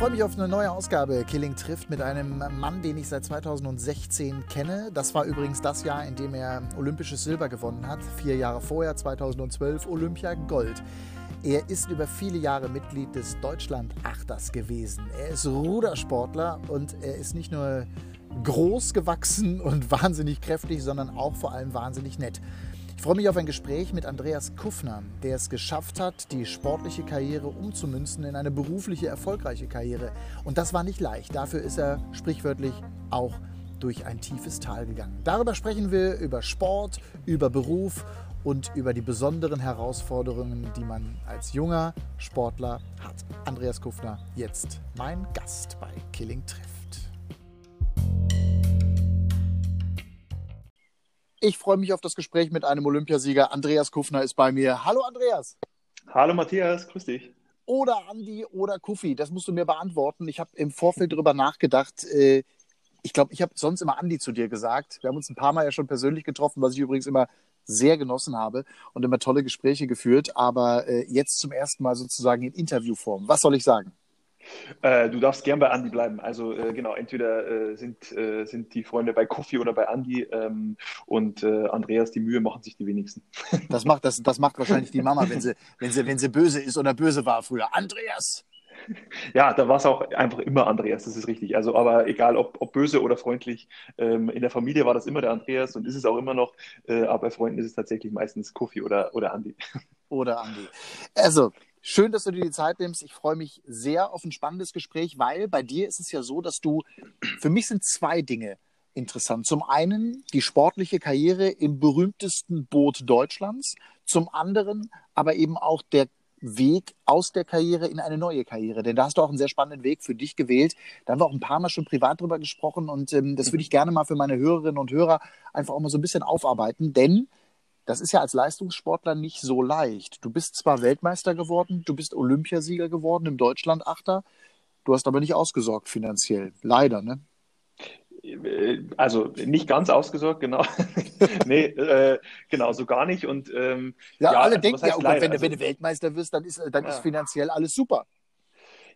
freue mich auf eine neue Ausgabe Killing trifft mit einem Mann, den ich seit 2016 kenne. Das war übrigens das Jahr, in dem er olympisches Silber gewonnen hat. Vier Jahre vorher, 2012, Olympia Gold. Er ist über viele Jahre Mitglied des Deutschland-Achters gewesen. Er ist Rudersportler und er ist nicht nur groß gewachsen und wahnsinnig kräftig, sondern auch vor allem wahnsinnig nett. Ich freue mich auf ein Gespräch mit Andreas Kuffner, der es geschafft hat, die sportliche Karriere umzumünzen in eine berufliche, erfolgreiche Karriere. Und das war nicht leicht. Dafür ist er sprichwörtlich auch durch ein tiefes Tal gegangen. Darüber sprechen wir über Sport, über Beruf und über die besonderen Herausforderungen, die man als junger Sportler hat. Andreas Kuffner, jetzt mein Gast bei Killing Trifft. Ich freue mich auf das Gespräch mit einem Olympiasieger. Andreas Kuffner ist bei mir. Hallo Andreas. Hallo Matthias, grüß dich. Oder Andi oder Kuffi, das musst du mir beantworten. Ich habe im Vorfeld darüber nachgedacht. Äh, ich glaube, ich habe sonst immer Andi zu dir gesagt. Wir haben uns ein paar Mal ja schon persönlich getroffen, was ich übrigens immer sehr genossen habe und immer tolle Gespräche geführt. Aber äh, jetzt zum ersten Mal sozusagen in Interviewform. Was soll ich sagen? Äh, du darfst gern bei Andi bleiben. Also äh, genau, entweder äh, sind, äh, sind die Freunde bei Kofi oder bei Andi ähm, und äh, Andreas, die Mühe machen sich die wenigsten. Das macht, das, das macht wahrscheinlich die Mama, wenn sie, wenn, sie, wenn sie böse ist oder böse war früher. Andreas! Ja, da war es auch einfach immer Andreas, das ist richtig. Also, aber egal ob, ob böse oder freundlich, ähm, in der Familie war das immer der Andreas und ist es auch immer noch, äh, aber bei Freunden ist es tatsächlich meistens Kofi oder, oder Andi. Oder Andi. Also, Schön, dass du dir die Zeit nimmst. Ich freue mich sehr auf ein spannendes Gespräch, weil bei dir ist es ja so, dass du, für mich sind zwei Dinge interessant. Zum einen die sportliche Karriere im berühmtesten Boot Deutschlands, zum anderen aber eben auch der Weg aus der Karriere in eine neue Karriere. Denn da hast du auch einen sehr spannenden Weg für dich gewählt. Da haben wir auch ein paar Mal schon privat drüber gesprochen und ähm, das würde ich gerne mal für meine Hörerinnen und Hörer einfach auch mal so ein bisschen aufarbeiten. Denn das ist ja als Leistungssportler nicht so leicht. Du bist zwar Weltmeister geworden, du bist Olympiasieger geworden im Deutschland-Achter, du hast aber nicht ausgesorgt finanziell. Leider, ne? Also nicht ganz ausgesorgt, genau. nee, äh, genau, so gar nicht. Und, ähm, ja, ja, alle also, denken ja, oh Gott, wenn, also, wenn, du Weltmeister wirst, dann ist, dann ja. ist finanziell alles super.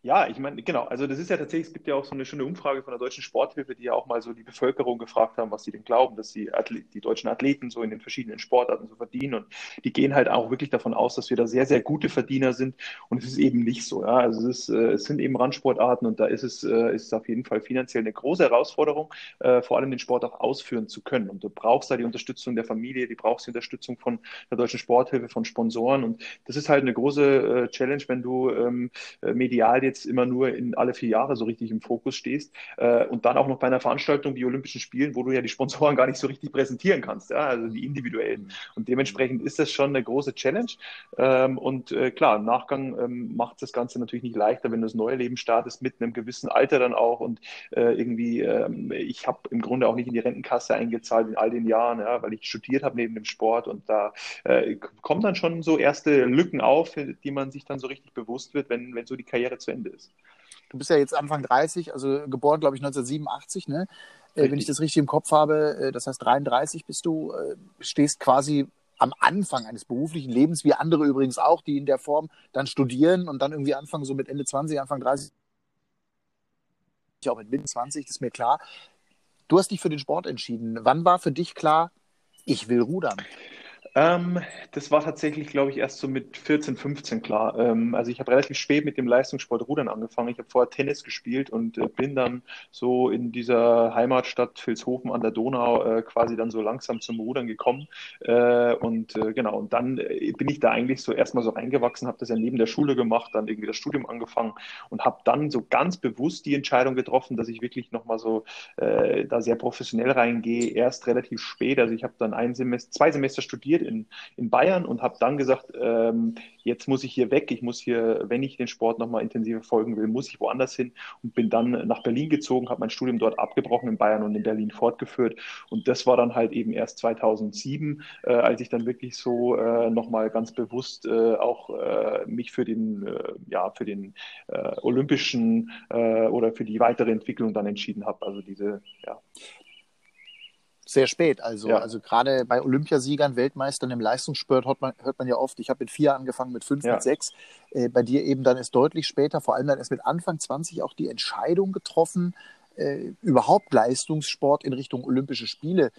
Ja, ich meine, genau. Also das ist ja tatsächlich, es gibt ja auch so eine schöne Umfrage von der Deutschen Sporthilfe, die ja auch mal so die Bevölkerung gefragt haben, was sie denn glauben, dass die, Athlet, die deutschen Athleten so in den verschiedenen Sportarten so verdienen. Und die gehen halt auch wirklich davon aus, dass wir da sehr, sehr gute Verdiener sind. Und es ist eben nicht so. Ja? Also es, ist, äh, es sind eben Randsportarten und da ist es, äh, ist es auf jeden Fall finanziell eine große Herausforderung, äh, vor allem den Sport auch ausführen zu können. Und du brauchst da die Unterstützung der Familie, die brauchst die Unterstützung von der Deutschen Sporthilfe, von Sponsoren. Und das ist halt eine große Challenge, wenn du ähm, medial jetzt immer nur in alle vier Jahre so richtig im Fokus stehst äh, und dann auch noch bei einer Veranstaltung wie Olympischen Spielen, wo du ja die Sponsoren gar nicht so richtig präsentieren kannst, ja, also die individuellen. Und dementsprechend ist das schon eine große Challenge. Ähm, und äh, klar, im Nachgang ähm, macht das Ganze natürlich nicht leichter, wenn du das neue Leben startest mit einem gewissen Alter dann auch und äh, irgendwie, ähm, ich habe im Grunde auch nicht in die Rentenkasse eingezahlt in all den Jahren, ja, weil ich studiert habe neben dem Sport und da äh, kommen dann schon so erste Lücken auf, die man sich dann so richtig bewusst wird, wenn, wenn so die Karriere zu Ende ist. Du bist ja jetzt Anfang 30, also geboren, glaube ich, 1987, ne? Äh, wenn ich das richtig im Kopf habe, äh, das heißt 33 bist du, äh, stehst quasi am Anfang eines beruflichen Lebens, wie andere übrigens auch, die in der Form dann studieren und dann irgendwie anfangen, so mit Ende 20, Anfang 30, auch mit Mitte 20, das ist mir klar. Du hast dich für den Sport entschieden. Wann war für dich klar, ich will rudern? Ähm, das war tatsächlich, glaube ich, erst so mit 14, 15 klar. Ähm, also ich habe relativ spät mit dem Leistungssport Rudern angefangen. Ich habe vorher Tennis gespielt und äh, bin dann so in dieser Heimatstadt Vilshofen an der Donau äh, quasi dann so langsam zum Rudern gekommen. Äh, und äh, genau, und dann äh, bin ich da eigentlich so erstmal so reingewachsen, habe das ja neben der Schule gemacht, dann irgendwie das Studium angefangen und habe dann so ganz bewusst die Entscheidung getroffen, dass ich wirklich nochmal so äh, da sehr professionell reingehe, erst relativ spät. Also ich habe dann ein Semester, zwei Semester studiert in, in Bayern und habe dann gesagt, ähm, jetzt muss ich hier weg, ich muss hier, wenn ich den Sport nochmal intensiver folgen will, muss ich woanders hin und bin dann nach Berlin gezogen, habe mein Studium dort abgebrochen in Bayern und in Berlin fortgeführt. Und das war dann halt eben erst 2007, äh, als ich dann wirklich so äh, nochmal ganz bewusst äh, auch äh, mich für den, äh, ja, für den äh, olympischen äh, oder für die weitere Entwicklung dann entschieden habe, also diese, ja. Sehr spät. Also, ja. also gerade bei Olympiasiegern, Weltmeistern im Leistungssport hört man, hört man ja oft, ich habe mit vier angefangen, mit fünf, ja. mit sechs. Äh, bei dir eben dann ist deutlich später, vor allem dann erst mit Anfang 20 auch die Entscheidung getroffen, äh, überhaupt Leistungssport in Richtung Olympische Spiele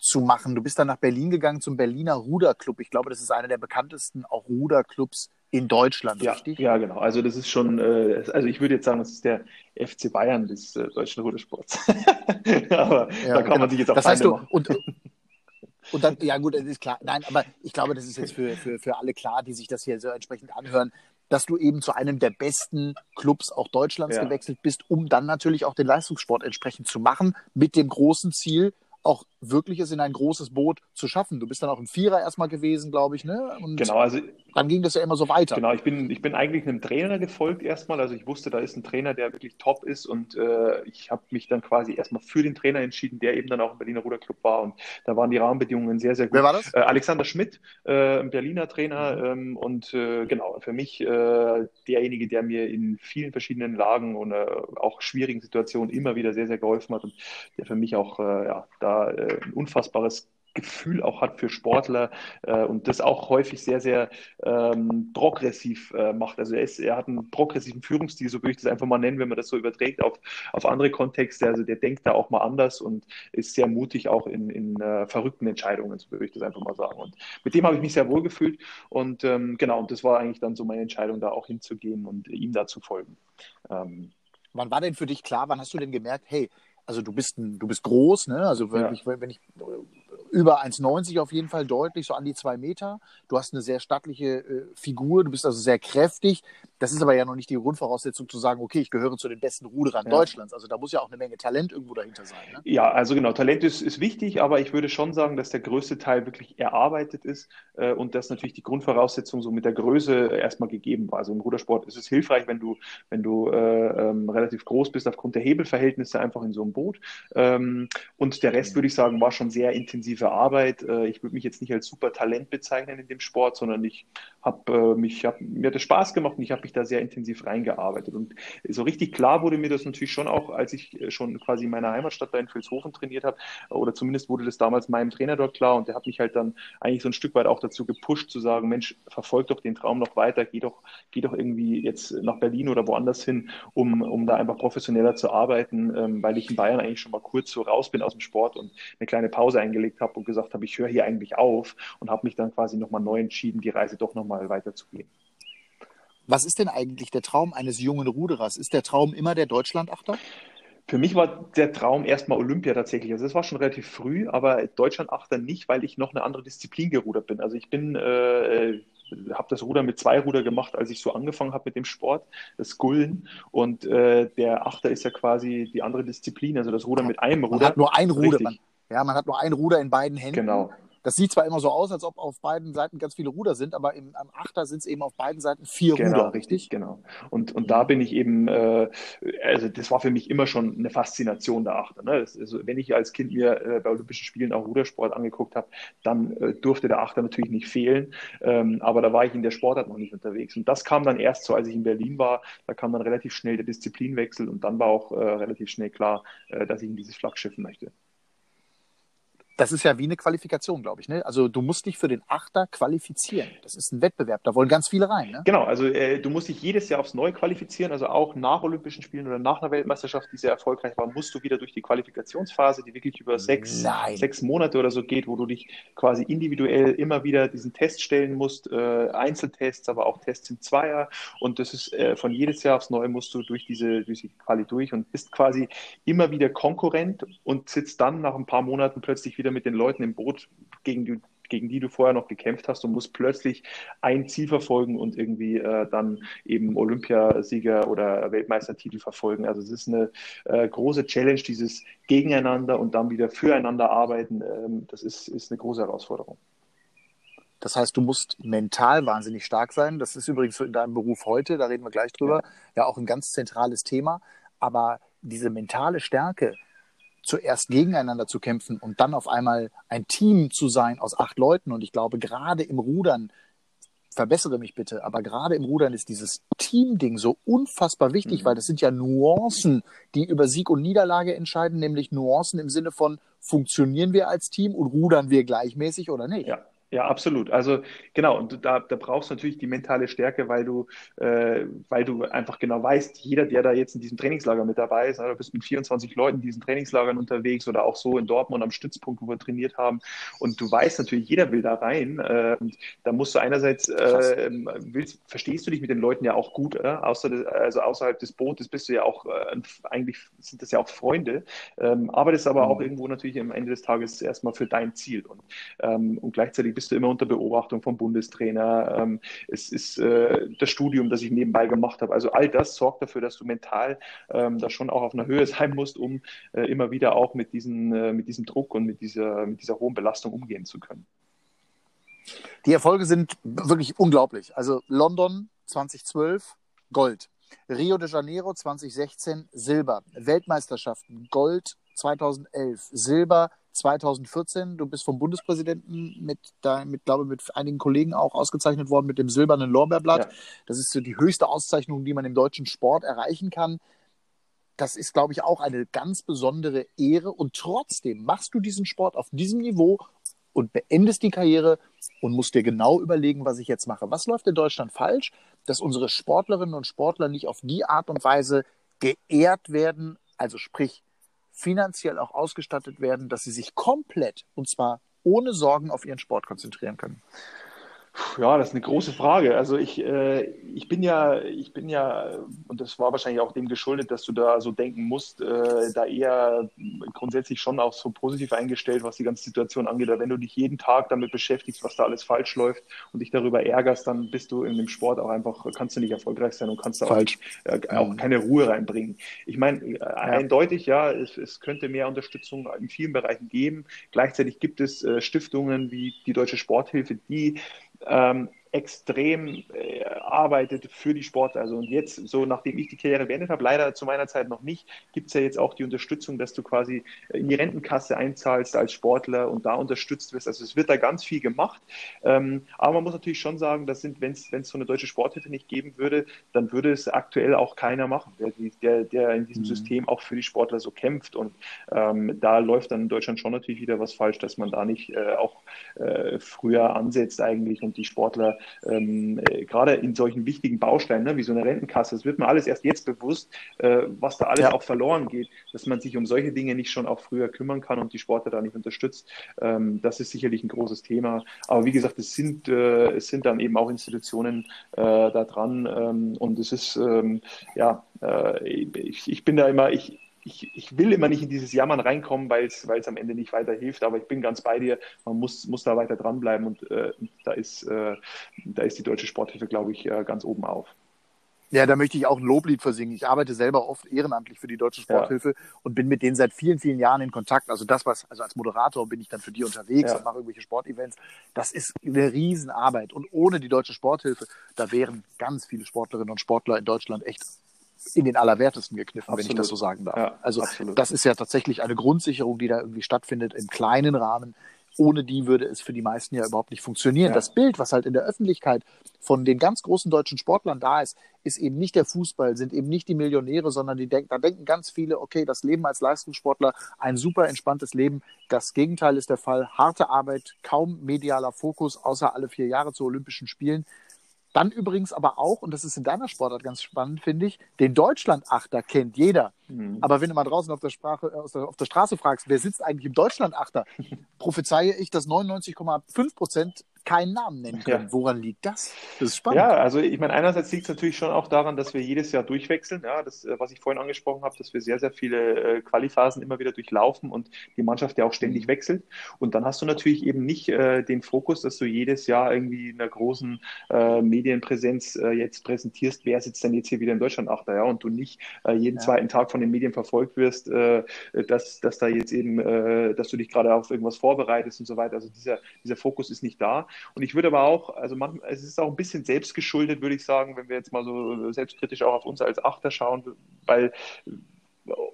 zu machen. Du bist dann nach Berlin gegangen zum Berliner Ruderclub. Ich glaube, das ist einer der bekanntesten auch Ruderclubs in Deutschland, ja, richtig? Ja, genau. Also das ist schon, äh, also ich würde jetzt sagen, das ist der FC Bayern des äh, deutschen Rudersports. aber ja, da kann genau. man sich jetzt auch das heißt du, und, und dann, ja gut, das ist klar. Nein, aber ich glaube, das ist jetzt für, für, für alle klar, die sich das hier so entsprechend anhören, dass du eben zu einem der besten Clubs auch Deutschlands ja. gewechselt bist, um dann natürlich auch den Leistungssport entsprechend zu machen, mit dem großen Ziel, auch wirklich es in ein großes Boot zu schaffen. Du bist dann auch im Vierer erstmal gewesen, glaube ich, ne? Und genau, also dann ging das ja immer so weiter. Genau, ich bin, ich bin eigentlich einem Trainer gefolgt erstmal. Also ich wusste, da ist ein Trainer, der wirklich top ist und äh, ich habe mich dann quasi erstmal für den Trainer entschieden, der eben dann auch im Berliner Ruderclub war und da waren die Rahmenbedingungen sehr, sehr gut. Wer war das? Äh, Alexander Schmidt, äh, ein Berliner Trainer mhm. ähm, und äh, genau, für mich äh, derjenige, der mir in vielen verschiedenen Lagen und äh, auch schwierigen Situationen immer wieder sehr, sehr geholfen hat und der für mich auch ja, da ein unfassbares Gefühl auch hat für Sportler äh, und das auch häufig sehr, sehr ähm, progressiv äh, macht. Also er, ist, er hat einen progressiven Führungsstil, so würde ich das einfach mal nennen, wenn man das so überträgt auf, auf andere Kontexte. Also der denkt da auch mal anders und ist sehr mutig auch in, in äh, verrückten Entscheidungen, so würde ich das einfach mal sagen. Und mit dem habe ich mich sehr wohl gefühlt und ähm, genau, und das war eigentlich dann so meine Entscheidung, da auch hinzugehen und ihm da zu folgen. Ähm, Wann war denn für dich klar, wann hast du denn gemerkt, hey, also du bist ein, du bist groß, ne? Also wenn, ja. ich, wenn ich über 1,90 auf jeden Fall deutlich, so an die zwei Meter. Du hast eine sehr stattliche äh, Figur, du bist also sehr kräftig. Das ist aber ja noch nicht die Grundvoraussetzung zu sagen, okay, ich gehöre zu den besten Ruderern ja. Deutschlands. Also da muss ja auch eine Menge Talent irgendwo dahinter sein. Ne? Ja, also genau, Talent ist, ist wichtig, aber ich würde schon sagen, dass der größte Teil wirklich erarbeitet ist äh, und dass natürlich die Grundvoraussetzung so mit der Größe erstmal gegeben war. Also im Rudersport ist es hilfreich, wenn du, wenn du äh, ähm, relativ groß bist aufgrund der Hebelverhältnisse einfach in so einem Boot. Ähm, und der Rest, würde ich sagen, war schon sehr intensive Arbeit. Äh, ich würde mich jetzt nicht als super Talent bezeichnen in dem Sport, sondern ich habe äh, mich, hab, mir hat es Spaß gemacht und ich habe mich da sehr intensiv reingearbeitet. Und so richtig klar wurde mir das natürlich schon auch, als ich äh, schon quasi in meiner Heimatstadt da in Vilshofen trainiert habe, oder zumindest wurde das damals meinem Trainer dort klar und der hat mich halt dann eigentlich so ein Stück weit auch dazu gepusht, zu sagen, Mensch, verfolg doch den Traum noch weiter, geh doch, geh doch irgendwie jetzt nach Berlin oder woanders hin, um, um da einfach professioneller zu arbeiten, ähm, weil ich in Bayern eigentlich schon mal kurz so raus bin aus dem Sport und eine kleine Pause eingelegt habe und gesagt habe, ich höre hier eigentlich auf und habe mich dann quasi nochmal neu entschieden, die Reise doch nochmal weiterzugehen. Was ist denn eigentlich der Traum eines jungen Ruderers? Ist der Traum immer der Deutschlandachter? Für mich war der Traum erstmal Olympia tatsächlich. Also das war schon relativ früh, aber Deutschlandachter nicht, weil ich noch eine andere Disziplin gerudert bin. Also ich bin äh, habe das Ruder mit zwei Ruder gemacht, als ich so angefangen habe mit dem Sport, das Gullen. Und äh, der Achter ist ja quasi die andere Disziplin, also das Ruder mit einem Ruder. Man hat nur ein Ruder. Man, ja, man hat nur ein Ruder in beiden Händen. Genau. Das sieht zwar immer so aus, als ob auf beiden Seiten ganz viele Ruder sind, aber im, am Achter sind es eben auf beiden Seiten vier genau, Ruder, richtig? Genau. Und, und da bin ich eben, äh, also das war für mich immer schon eine Faszination der Achter. Ne? Das, also wenn ich als Kind mir äh, bei Olympischen Spielen auch Rudersport angeguckt habe, dann äh, durfte der Achter natürlich nicht fehlen. Ähm, aber da war ich in der Sportart noch nicht unterwegs. Und das kam dann erst so, als ich in Berlin war, da kam dann relativ schnell der Disziplinwechsel und dann war auch äh, relativ schnell klar, äh, dass ich in dieses Flaggschiff möchte das ist ja wie eine Qualifikation, glaube ich. Ne? Also du musst dich für den Achter qualifizieren. Das ist ein Wettbewerb, da wollen ganz viele rein. Ne? Genau, also äh, du musst dich jedes Jahr aufs Neue qualifizieren. Also auch nach Olympischen Spielen oder nach einer Weltmeisterschaft, die sehr erfolgreich war, musst du wieder durch die Qualifikationsphase, die wirklich über sechs, sechs Monate oder so geht, wo du dich quasi individuell immer wieder diesen Test stellen musst. Äh, Einzeltests, aber auch Tests im Zweier. Und das ist äh, von jedes Jahr aufs Neue musst du durch diese, durch die Quali durch und bist quasi immer wieder Konkurrent und sitzt dann nach ein paar Monaten plötzlich wieder wieder mit den Leuten im Boot, gegen die, gegen die du vorher noch gekämpft hast und musst plötzlich ein Ziel verfolgen und irgendwie äh, dann eben Olympiasieger oder Weltmeistertitel verfolgen. Also es ist eine äh, große Challenge, dieses Gegeneinander und dann wieder füreinander arbeiten. Ähm, das ist, ist eine große Herausforderung. Das heißt, du musst mental wahnsinnig stark sein. Das ist übrigens in deinem Beruf heute, da reden wir gleich drüber, ja, ja auch ein ganz zentrales Thema. Aber diese mentale Stärke, zuerst gegeneinander zu kämpfen und dann auf einmal ein Team zu sein aus acht Leuten. Und ich glaube, gerade im Rudern, verbessere mich bitte, aber gerade im Rudern ist dieses Team-Ding so unfassbar wichtig, mhm. weil das sind ja Nuancen, die über Sieg und Niederlage entscheiden, nämlich Nuancen im Sinne von funktionieren wir als Team und rudern wir gleichmäßig oder nicht? Ja. Ja, absolut. Also genau, und da, da brauchst du natürlich die mentale Stärke, weil du, äh, weil du einfach genau weißt, jeder, der da jetzt in diesem Trainingslager mit dabei ist, du bist mit 24 Leuten in diesen Trainingslagern unterwegs oder auch so in Dortmund am Stützpunkt, wo wir trainiert haben. Und du weißt natürlich, jeder will da rein. Äh, und da musst du einerseits, äh, willst, verstehst du dich mit den Leuten ja auch gut, äh? Außer, also außerhalb des Bootes bist du ja auch, äh, eigentlich sind das ja auch Freunde, ähm, arbeitest aber mhm. auch irgendwo natürlich am Ende des Tages erstmal für dein Ziel. Und, ähm, und gleichzeitig bist du immer unter Beobachtung vom Bundestrainer. Ähm, es ist äh, das Studium, das ich nebenbei gemacht habe. Also all das sorgt dafür, dass du mental ähm, da schon auch auf einer Höhe sein musst, um äh, immer wieder auch mit, diesen, äh, mit diesem Druck und mit dieser, mit dieser hohen Belastung umgehen zu können. Die Erfolge sind wirklich unglaublich. Also London 2012 Gold, Rio de Janeiro 2016 Silber, Weltmeisterschaften Gold 2011, Silber 2014. Du bist vom Bundespräsidenten mit, mit glaube mit einigen Kollegen auch ausgezeichnet worden mit dem silbernen Lorbeerblatt. Ja. Das ist so die höchste Auszeichnung, die man im deutschen Sport erreichen kann. Das ist, glaube ich, auch eine ganz besondere Ehre. Und trotzdem machst du diesen Sport auf diesem Niveau und beendest die Karriere und musst dir genau überlegen, was ich jetzt mache. Was läuft in Deutschland falsch, dass unsere Sportlerinnen und Sportler nicht auf die Art und Weise geehrt werden, also sprich finanziell auch ausgestattet werden, dass sie sich komplett und zwar ohne Sorgen auf ihren Sport konzentrieren können. Ja, das ist eine große Frage. Also ich, äh, ich bin ja, ich bin ja, und das war wahrscheinlich auch dem geschuldet, dass du da so denken musst, äh, da eher grundsätzlich schon auch so positiv eingestellt, was die ganze Situation angeht. Aber wenn du dich jeden Tag damit beschäftigst, was da alles falsch läuft und dich darüber ärgerst, dann bist du in dem Sport auch einfach, kannst du nicht erfolgreich sein und kannst da auch, äh, auch, keine Ruhe reinbringen. Ich meine, äh, ja. eindeutig, ja, es, es, könnte mehr Unterstützung in vielen Bereichen geben. Gleichzeitig gibt es äh, Stiftungen wie die Deutsche Sporthilfe, die ähm, extrem äh, arbeitet für die Sportler. Also und jetzt, so nachdem ich die Karriere beendet habe, leider zu meiner Zeit noch nicht, gibt es ja jetzt auch die Unterstützung, dass du quasi in die Rentenkasse einzahlst als Sportler und da unterstützt wirst. Also es wird da ganz viel gemacht. Ähm, aber man muss natürlich schon sagen, dass wenn es so eine deutsche Sporthilfe nicht geben würde, dann würde es aktuell auch keiner machen, der, der, der in diesem mhm. System auch für die Sportler so kämpft. Und ähm, da läuft dann in Deutschland schon natürlich wieder was falsch, dass man da nicht äh, auch äh, früher ansetzt eigentlich und die Sportler ähm, äh, gerade in solchen wichtigen Bausteinen, ne, wie so eine Rentenkasse, das wird mir alles erst jetzt bewusst, äh, was da alles ja. auch verloren geht, dass man sich um solche Dinge nicht schon auch früher kümmern kann und die Sportler da nicht unterstützt. Ähm, das ist sicherlich ein großes Thema. Aber wie gesagt, es sind, äh, es sind dann eben auch Institutionen äh, da dran ähm, und es ist, ähm, ja, äh, ich, ich bin da immer, ich, ich, ich will immer nicht in dieses Jammern reinkommen, weil es am Ende nicht weiterhilft, aber ich bin ganz bei dir, man muss, muss da weiter dranbleiben und äh, da, ist, äh, da ist die deutsche Sporthilfe, glaube ich, äh, ganz oben auf. Ja, da möchte ich auch ein Loblied versingen. Ich arbeite selber oft ehrenamtlich für die Deutsche Sporthilfe ja. und bin mit denen seit vielen, vielen Jahren in Kontakt. Also das, was, also als Moderator bin ich dann für die unterwegs ja. und mache irgendwelche Sportevents. Das ist eine Riesenarbeit. Und ohne die Deutsche Sporthilfe, da wären ganz viele Sportlerinnen und Sportler in Deutschland echt in den Allerwertesten gekniffen, absolut. wenn ich das so sagen darf. Ja, also absolut. das ist ja tatsächlich eine Grundsicherung, die da irgendwie stattfindet im kleinen Rahmen. Ohne die würde es für die meisten ja überhaupt nicht funktionieren. Ja. Das Bild, was halt in der Öffentlichkeit von den ganz großen deutschen Sportlern da ist, ist eben nicht der Fußball, sind eben nicht die Millionäre, sondern die denken, da denken ganz viele, okay, das Leben als Leistungssportler, ein super entspanntes Leben. Das Gegenteil ist der Fall. Harte Arbeit, kaum medialer Fokus, außer alle vier Jahre zu Olympischen Spielen. Dann übrigens aber auch, und das ist in deiner Sportart ganz spannend, finde ich, den Deutschland-Achter kennt jeder. Mhm. Aber wenn du mal draußen auf der, Sprache, äh, auf der Straße fragst, wer sitzt eigentlich im Deutschland-Achter, prophezeie ich, dass 99,5 Prozent keinen Namen nennen können. Ja. Woran liegt das? Das ist spannend. Ja, also ich meine, einerseits liegt es natürlich schon auch daran, dass wir jedes Jahr durchwechseln. Ja, das, äh, was ich vorhin angesprochen habe, dass wir sehr, sehr viele äh, Qualiphasen immer wieder durchlaufen und die Mannschaft ja auch ständig mhm. wechselt. Und dann hast du natürlich eben nicht äh, den Fokus, dass du jedes Jahr irgendwie in einer großen äh, Medienpräsenz äh, jetzt präsentierst, wer sitzt denn jetzt hier wieder in Deutschland achter, ja, und du nicht äh, jeden ja. zweiten Tag von den Medien verfolgt wirst, dass, dass da jetzt eben, dass du dich gerade auf irgendwas vorbereitest und so weiter. Also dieser, dieser Fokus ist nicht da. Und ich würde aber auch, also manchmal, es ist auch ein bisschen selbstgeschuldet, würde ich sagen, wenn wir jetzt mal so selbstkritisch auch auf uns als Achter schauen, weil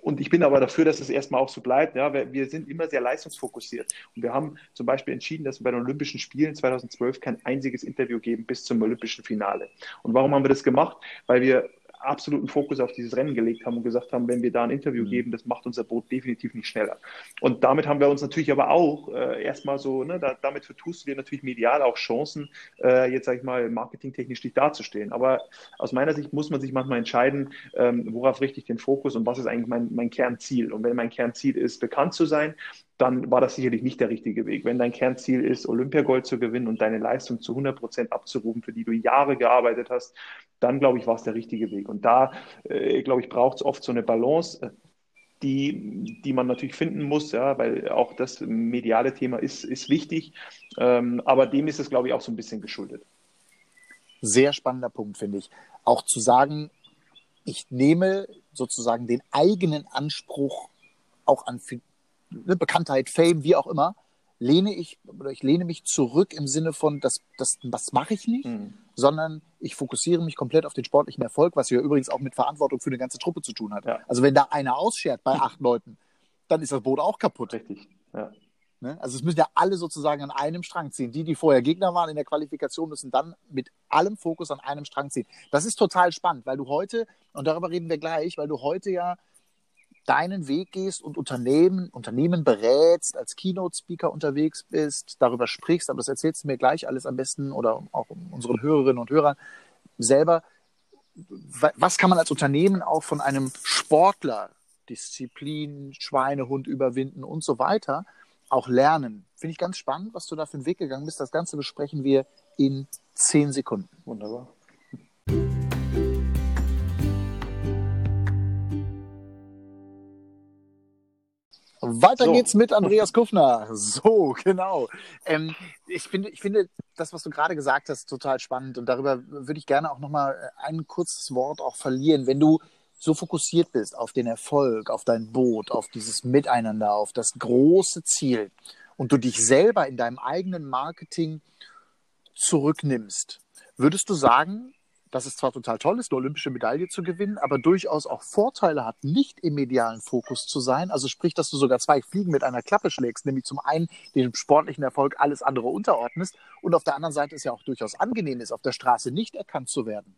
und ich bin aber dafür, dass es erstmal auch so bleibt. Ja, wir sind immer sehr leistungsfokussiert. Und wir haben zum Beispiel entschieden, dass wir bei den Olympischen Spielen 2012 kein einziges Interview geben bis zum Olympischen Finale. Und warum haben wir das gemacht? Weil wir absoluten Fokus auf dieses Rennen gelegt haben und gesagt haben, wenn wir da ein Interview mhm. geben, das macht unser Boot definitiv nicht schneller. Und damit haben wir uns natürlich aber auch äh, erstmal so, ne, da, damit vertust du dir natürlich medial auch Chancen, äh, jetzt sage ich mal, marketingtechnisch dich darzustellen. Aber aus meiner Sicht muss man sich manchmal entscheiden, ähm, worauf richte ich den Fokus und was ist eigentlich mein, mein Kernziel. Und wenn mein Kernziel ist, bekannt zu sein, dann war das sicherlich nicht der richtige Weg. Wenn dein Kernziel ist, Olympiagold zu gewinnen und deine Leistung zu 100 Prozent abzurufen, für die du Jahre gearbeitet hast, dann glaube ich, war es der richtige Weg. Und da, äh, glaube ich, braucht es oft so eine Balance, äh, die, die man natürlich finden muss, ja, weil auch das mediale Thema ist, ist wichtig. Ähm, aber dem ist es, glaube ich, auch so ein bisschen geschuldet. Sehr spannender Punkt, finde ich. Auch zu sagen, ich nehme sozusagen den eigenen Anspruch auch an ne, Bekanntheit, Fame, wie auch immer, lehne ich oder ich lehne mich zurück im Sinne von, das, das, das mache ich nicht, mhm. sondern ich fokussiere mich komplett auf den sportlichen Erfolg, was ja übrigens auch mit Verantwortung für eine ganze Truppe zu tun hat. Ja. Also wenn da einer ausschert bei acht Leuten, dann ist das Boot auch kaputt. Richtig. Ja. Ne? Also es müssen ja alle sozusagen an einem Strang ziehen. Die, die vorher Gegner waren in der Qualifikation, müssen dann mit allem Fokus an einem Strang ziehen. Das ist total spannend, weil du heute, und darüber reden wir gleich, weil du heute ja deinen Weg gehst und Unternehmen, Unternehmen berätst, als Keynote-Speaker unterwegs bist, darüber sprichst, aber das erzählst du mir gleich alles am besten oder auch unseren Hörerinnen und Hörern selber. Was kann man als Unternehmen auch von einem Sportler, Disziplin, Schweinehund überwinden und so weiter, auch lernen? Finde ich ganz spannend, was du da für einen Weg gegangen bist. Das Ganze besprechen wir in zehn Sekunden. Wunderbar. Weiter so. geht's mit Andreas Kuffner. So, genau. Ähm, ich, finde, ich finde das, was du gerade gesagt hast, total spannend und darüber würde ich gerne auch nochmal äh, ein kurzes Wort auch verlieren. Wenn du so fokussiert bist auf den Erfolg, auf dein Boot, auf dieses Miteinander, auf das große Ziel und du dich selber in deinem eigenen Marketing zurücknimmst, würdest du sagen, dass es zwar total toll ist, eine olympische Medaille zu gewinnen, aber durchaus auch Vorteile hat, nicht im medialen Fokus zu sein. Also sprich, dass du sogar zwei Fliegen mit einer Klappe schlägst, nämlich zum einen dem sportlichen Erfolg alles andere unterordnest und auf der anderen Seite es ja auch durchaus angenehm ist, auf der Straße nicht erkannt zu werden.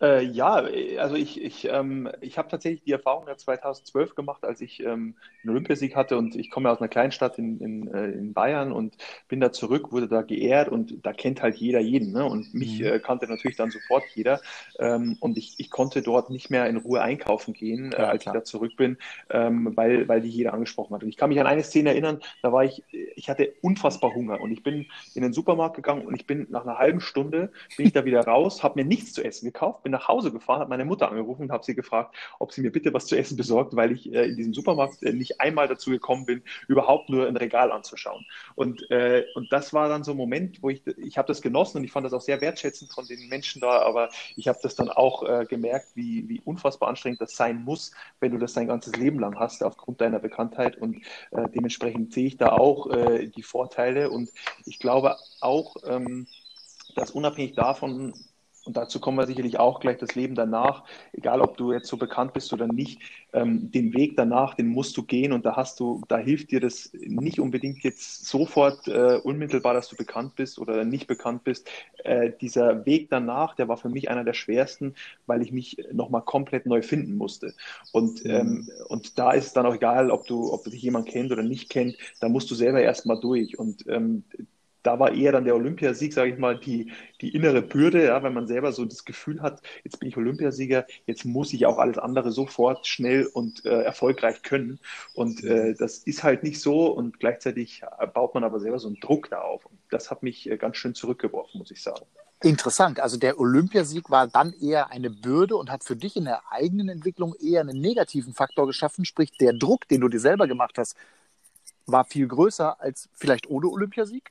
Äh, ja, also ich, ich, ähm, ich habe tatsächlich die Erfahrung ja 2012 gemacht, als ich ähm, einen Olympiasieg hatte und ich komme ja aus einer Kleinstadt in, in, äh, in Bayern und bin da zurück, wurde da geehrt und da kennt halt jeder jeden. Ne? Und mich mhm. äh, kannte natürlich dann sofort jeder ähm, und ich, ich konnte dort nicht mehr in Ruhe einkaufen gehen, äh, ja, als klar. ich da zurück bin, ähm, weil, weil die jeder angesprochen hat. Und ich kann mich an eine Szene erinnern, da war ich, ich hatte unfassbar Hunger und ich bin in den Supermarkt gegangen und ich bin nach einer halben Stunde, bin ich da wieder raus, habe mir nichts zu essen gekauft, bin nach Hause gefahren, habe meine Mutter angerufen und habe sie gefragt, ob sie mir bitte was zu essen besorgt, weil ich äh, in diesem Supermarkt äh, nicht einmal dazu gekommen bin, überhaupt nur ein Regal anzuschauen. Und, äh, und das war dann so ein Moment, wo ich, ich habe das genossen und ich fand das auch sehr wertschätzend von den Menschen da, aber ich habe das dann auch äh, gemerkt, wie, wie unfassbar anstrengend das sein muss, wenn du das dein ganzes Leben lang hast, aufgrund deiner Bekanntheit. Und äh, dementsprechend sehe ich da auch äh, die Vorteile und ich glaube auch, ähm, dass unabhängig davon, und dazu kommen wir sicherlich auch gleich das Leben danach, egal ob du jetzt so bekannt bist oder nicht, ähm, den Weg danach, den musst du gehen und da hast du, da hilft dir das nicht unbedingt jetzt sofort äh, unmittelbar, dass du bekannt bist oder nicht bekannt bist. Äh, dieser Weg danach, der war für mich einer der schwersten, weil ich mich nochmal komplett neu finden musste. Und, mhm. ähm, und da ist es dann auch egal, ob du, ob dich jemand kennt oder nicht kennt, da musst du selber erstmal durch. Und ähm, da war eher dann der Olympiasieg, sage ich mal, die, die innere Bürde, ja, wenn man selber so das Gefühl hat, jetzt bin ich Olympiasieger, jetzt muss ich auch alles andere sofort schnell und äh, erfolgreich können. Und äh, das ist halt nicht so und gleichzeitig baut man aber selber so einen Druck da auf. Und das hat mich äh, ganz schön zurückgeworfen, muss ich sagen. Interessant. Also der Olympiasieg war dann eher eine Bürde und hat für dich in der eigenen Entwicklung eher einen negativen Faktor geschaffen. Sprich, der Druck, den du dir selber gemacht hast, war viel größer als vielleicht ohne Olympiasieg?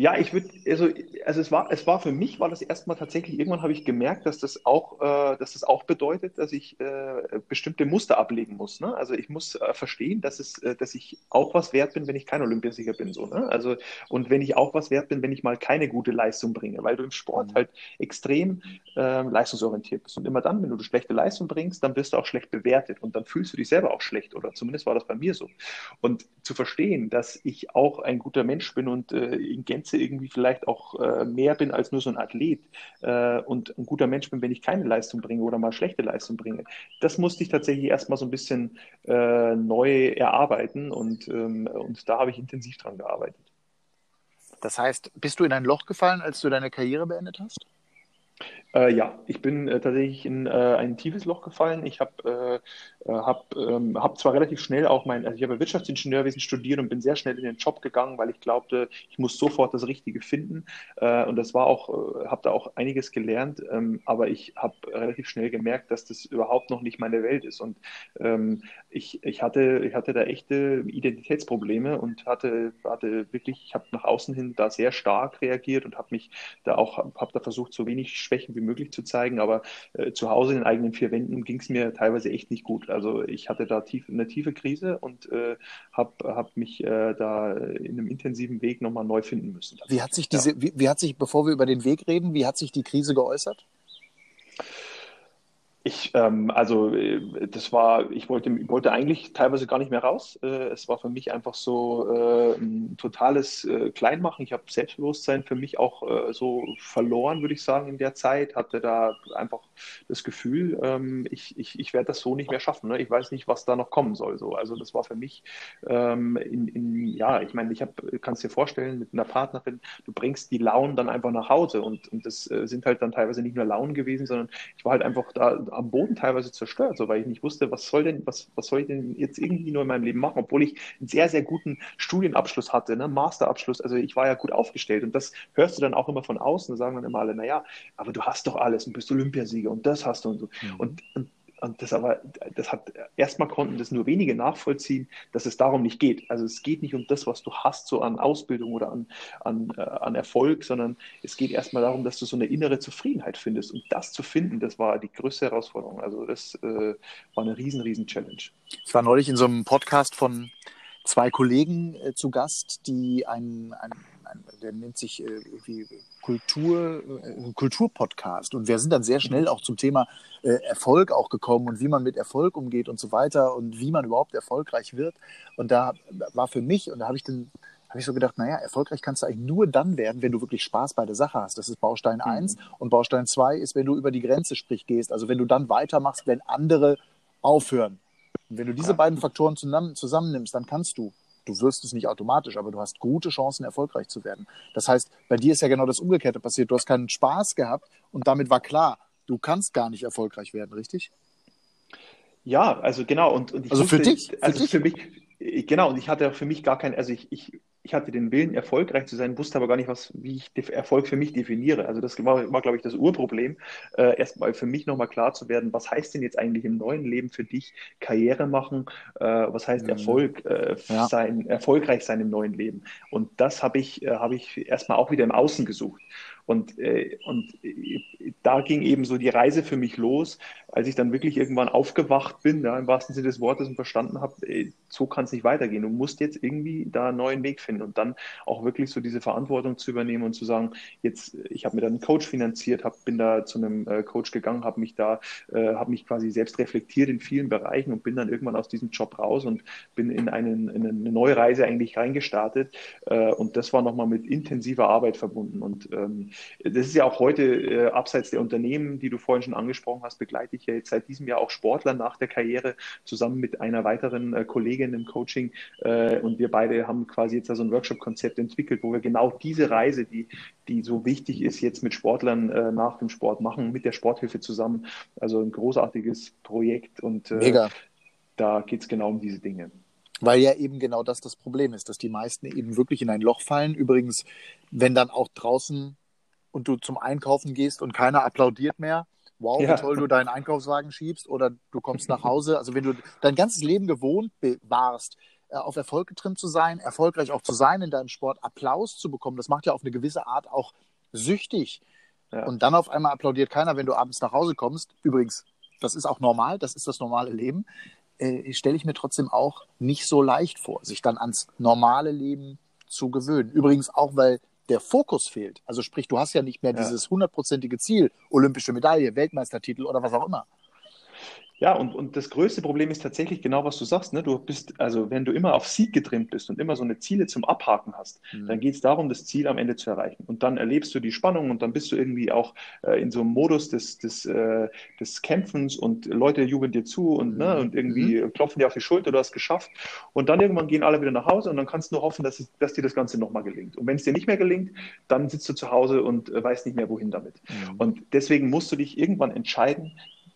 Ja, ich würde, also, also es war, es war für mich war das erstmal tatsächlich, irgendwann habe ich gemerkt, dass das auch, äh, dass das auch bedeutet, dass ich äh, bestimmte Muster ablegen muss. Ne? Also ich muss äh, verstehen, dass es, äh, dass ich auch was wert bin, wenn ich kein Olympiasieger bin. So, ne? Also, und wenn ich auch was wert bin, wenn ich mal keine gute Leistung bringe, weil du im Sport mhm. halt extrem äh, leistungsorientiert bist. Und immer dann, wenn du eine schlechte Leistung bringst, dann wirst du auch schlecht bewertet und dann fühlst du dich selber auch schlecht. Oder zumindest war das bei mir so. Und zu verstehen, dass ich auch ein guter Mensch bin und äh, in Gänze Spitze irgendwie vielleicht auch äh, mehr bin als nur so ein Athlet äh, und ein guter Mensch bin, wenn ich keine Leistung bringe oder mal schlechte Leistung bringe. Das musste ich tatsächlich erstmal so ein bisschen äh, neu erarbeiten und, ähm, und da habe ich intensiv dran gearbeitet. Das heißt, bist du in ein Loch gefallen, als du deine Karriere beendet hast? Äh, ja, ich bin äh, tatsächlich in äh, ein tiefes Loch gefallen. Ich habe äh, äh, hab, ähm, hab zwar relativ schnell auch mein, also ich habe Wirtschaftsingenieurwesen studiert und bin sehr schnell in den Job gegangen, weil ich glaubte, ich muss sofort das Richtige finden. Äh, und das war auch, habe da auch einiges gelernt, ähm, aber ich habe relativ schnell gemerkt, dass das überhaupt noch nicht meine Welt ist. Und ähm, ich, ich, hatte, ich hatte da echte Identitätsprobleme und hatte, hatte wirklich, ich habe nach außen hin da sehr stark reagiert und habe mich da auch, habe da versucht, so wenig Schwächen wie möglich zu zeigen, aber äh, zu Hause in den eigenen vier Wänden ging es mir teilweise echt nicht gut. Also ich hatte da tief, eine tiefe Krise und äh, habe hab mich äh, da in einem intensiven Weg nochmal neu finden müssen. Wie hat sich diese, ja. wie, wie hat sich, bevor wir über den Weg reden, wie hat sich die Krise geäußert? Ich, ähm, also äh, das war, ich wollte, wollte eigentlich teilweise gar nicht mehr raus. Äh, es war für mich einfach so äh, ein totales äh, Kleinmachen. Ich habe Selbstbewusstsein für mich auch äh, so verloren, würde ich sagen, in der Zeit. Hatte da einfach das Gefühl, ähm, ich, ich, ich werde das so nicht mehr schaffen. Ne? Ich weiß nicht, was da noch kommen soll. So. Also das war für mich, ähm, in, in, ja, ich meine, ich habe, kannst dir vorstellen, mit einer Partnerin, du bringst die Launen dann einfach nach Hause und, und das äh, sind halt dann teilweise nicht nur Launen gewesen, sondern ich war halt einfach da am Boden teilweise zerstört, so weil ich nicht wusste, was soll denn, was, was soll ich denn jetzt irgendwie nur in meinem Leben machen, obwohl ich einen sehr, sehr guten Studienabschluss hatte, ne, Masterabschluss, also ich war ja gut aufgestellt und das hörst du dann auch immer von außen, da sagen dann immer alle, naja, aber du hast doch alles und bist Olympiasieger und das hast du und so. Mhm. Und, und und das aber, das hat, erstmal konnten das nur wenige nachvollziehen, dass es darum nicht geht. Also es geht nicht um das, was du hast, so an Ausbildung oder an, an, äh, an Erfolg, sondern es geht erstmal darum, dass du so eine innere Zufriedenheit findest. Und das zu finden, das war die größte Herausforderung. Also das äh, war eine riesen, riesen Challenge. Ich war neulich in so einem Podcast von zwei Kollegen äh, zu Gast, die ein, ein, ein, der nennt sich äh, irgendwie Kultur, äh, Kulturpodcast. Und wir sind dann sehr schnell auch zum Thema äh, Erfolg auch gekommen und wie man mit Erfolg umgeht und so weiter und wie man überhaupt erfolgreich wird. Und da war für mich, und da habe ich dann habe ich so gedacht, naja, erfolgreich kannst du eigentlich nur dann werden, wenn du wirklich Spaß bei der Sache hast. Das ist Baustein mhm. 1. Und Baustein 2 ist, wenn du über die Grenze sprich gehst. Also wenn du dann weitermachst, wenn andere aufhören. Und wenn du diese ja. beiden Faktoren zusammen, zusammennimmst, dann kannst du du wirst es nicht automatisch, aber du hast gute Chancen, erfolgreich zu werden. Das heißt, bei dir ist ja genau das Umgekehrte passiert. Du hast keinen Spaß gehabt und damit war klar, du kannst gar nicht erfolgreich werden, richtig? Ja, also genau. Und, und also wusste, für dich? Für also dich? für mich, genau, und ich hatte für mich gar kein, also ich, ich ich hatte den Willen, erfolgreich zu sein, wusste aber gar nicht, was, wie ich Erfolg für mich definiere. Also das war, war glaube ich, das Urproblem, äh, erstmal für mich nochmal klar zu werden, was heißt denn jetzt eigentlich im neuen Leben für dich Karriere machen, äh, was heißt mhm. Erfolg äh, ja. sein, erfolgreich sein im neuen Leben. Und das habe ich, äh, habe ich erstmal auch wieder im Außen gesucht. Und, äh, und äh, da ging eben so die Reise für mich los, als ich dann wirklich irgendwann aufgewacht bin, ja, im wahrsten Sinne des Wortes und verstanden habe, ey, so kann es nicht weitergehen. Du musst jetzt irgendwie da einen neuen Weg finden und dann auch wirklich so diese Verantwortung zu übernehmen und zu sagen, jetzt, ich habe mir dann einen Coach finanziert, hab, bin da zu einem äh, Coach gegangen, habe mich da, äh, habe mich quasi selbst reflektiert in vielen Bereichen und bin dann irgendwann aus diesem Job raus und bin in, einen, in eine neue Reise eigentlich reingestartet. Äh, und das war nochmal mit intensiver Arbeit verbunden. Und ähm, das ist ja auch heute äh, abseits der Unternehmen, die du vorhin schon angesprochen hast, begleite ich ja jetzt seit diesem Jahr auch Sportler nach der Karriere zusammen mit einer weiteren äh, Kollegin im Coaching. Äh, und wir beide haben quasi jetzt so ein Workshop-Konzept entwickelt, wo wir genau diese Reise, die, die so wichtig ist, jetzt mit Sportlern äh, nach dem Sport machen, mit der Sporthilfe zusammen. Also ein großartiges Projekt und äh, da geht es genau um diese Dinge. Weil ja eben genau das das Problem ist, dass die meisten eben wirklich in ein Loch fallen. Übrigens, wenn dann auch draußen und du zum Einkaufen gehst und keiner applaudiert mehr, wow, ja. wie toll du deinen Einkaufswagen schiebst oder du kommst nach Hause. Also wenn du dein ganzes Leben gewohnt warst, äh, auf Erfolg getrimmt zu sein, erfolgreich auch zu sein in deinem Sport, Applaus zu bekommen, das macht ja auf eine gewisse Art auch süchtig. Ja. Und dann auf einmal applaudiert keiner, wenn du abends nach Hause kommst. Übrigens, das ist auch normal, das ist das normale Leben. Äh, Stelle ich mir trotzdem auch nicht so leicht vor, sich dann ans normale Leben zu gewöhnen. Übrigens auch, weil der Fokus fehlt. Also sprich, du hast ja nicht mehr ja. dieses hundertprozentige Ziel, olympische Medaille, Weltmeistertitel oder was auch immer. Ja, und, und das größte Problem ist tatsächlich genau, was du sagst. Ne? Du bist, also wenn du immer auf Sieg getrimmt bist und immer so eine Ziele zum Abhaken hast, mhm. dann geht es darum, das Ziel am Ende zu erreichen. Und dann erlebst du die Spannung und dann bist du irgendwie auch äh, in so einem Modus des, des, äh, des Kämpfens und Leute jubeln dir zu und, ne, mhm. ne, und irgendwie mhm. klopfen dir auf die Schulter, du hast geschafft. Und dann irgendwann gehen alle wieder nach Hause und dann kannst du nur hoffen, dass, es, dass dir das Ganze nochmal gelingt. Und wenn es dir nicht mehr gelingt, dann sitzt du zu Hause und äh, weißt nicht mehr, wohin damit. Mhm. Und deswegen musst du dich irgendwann entscheiden,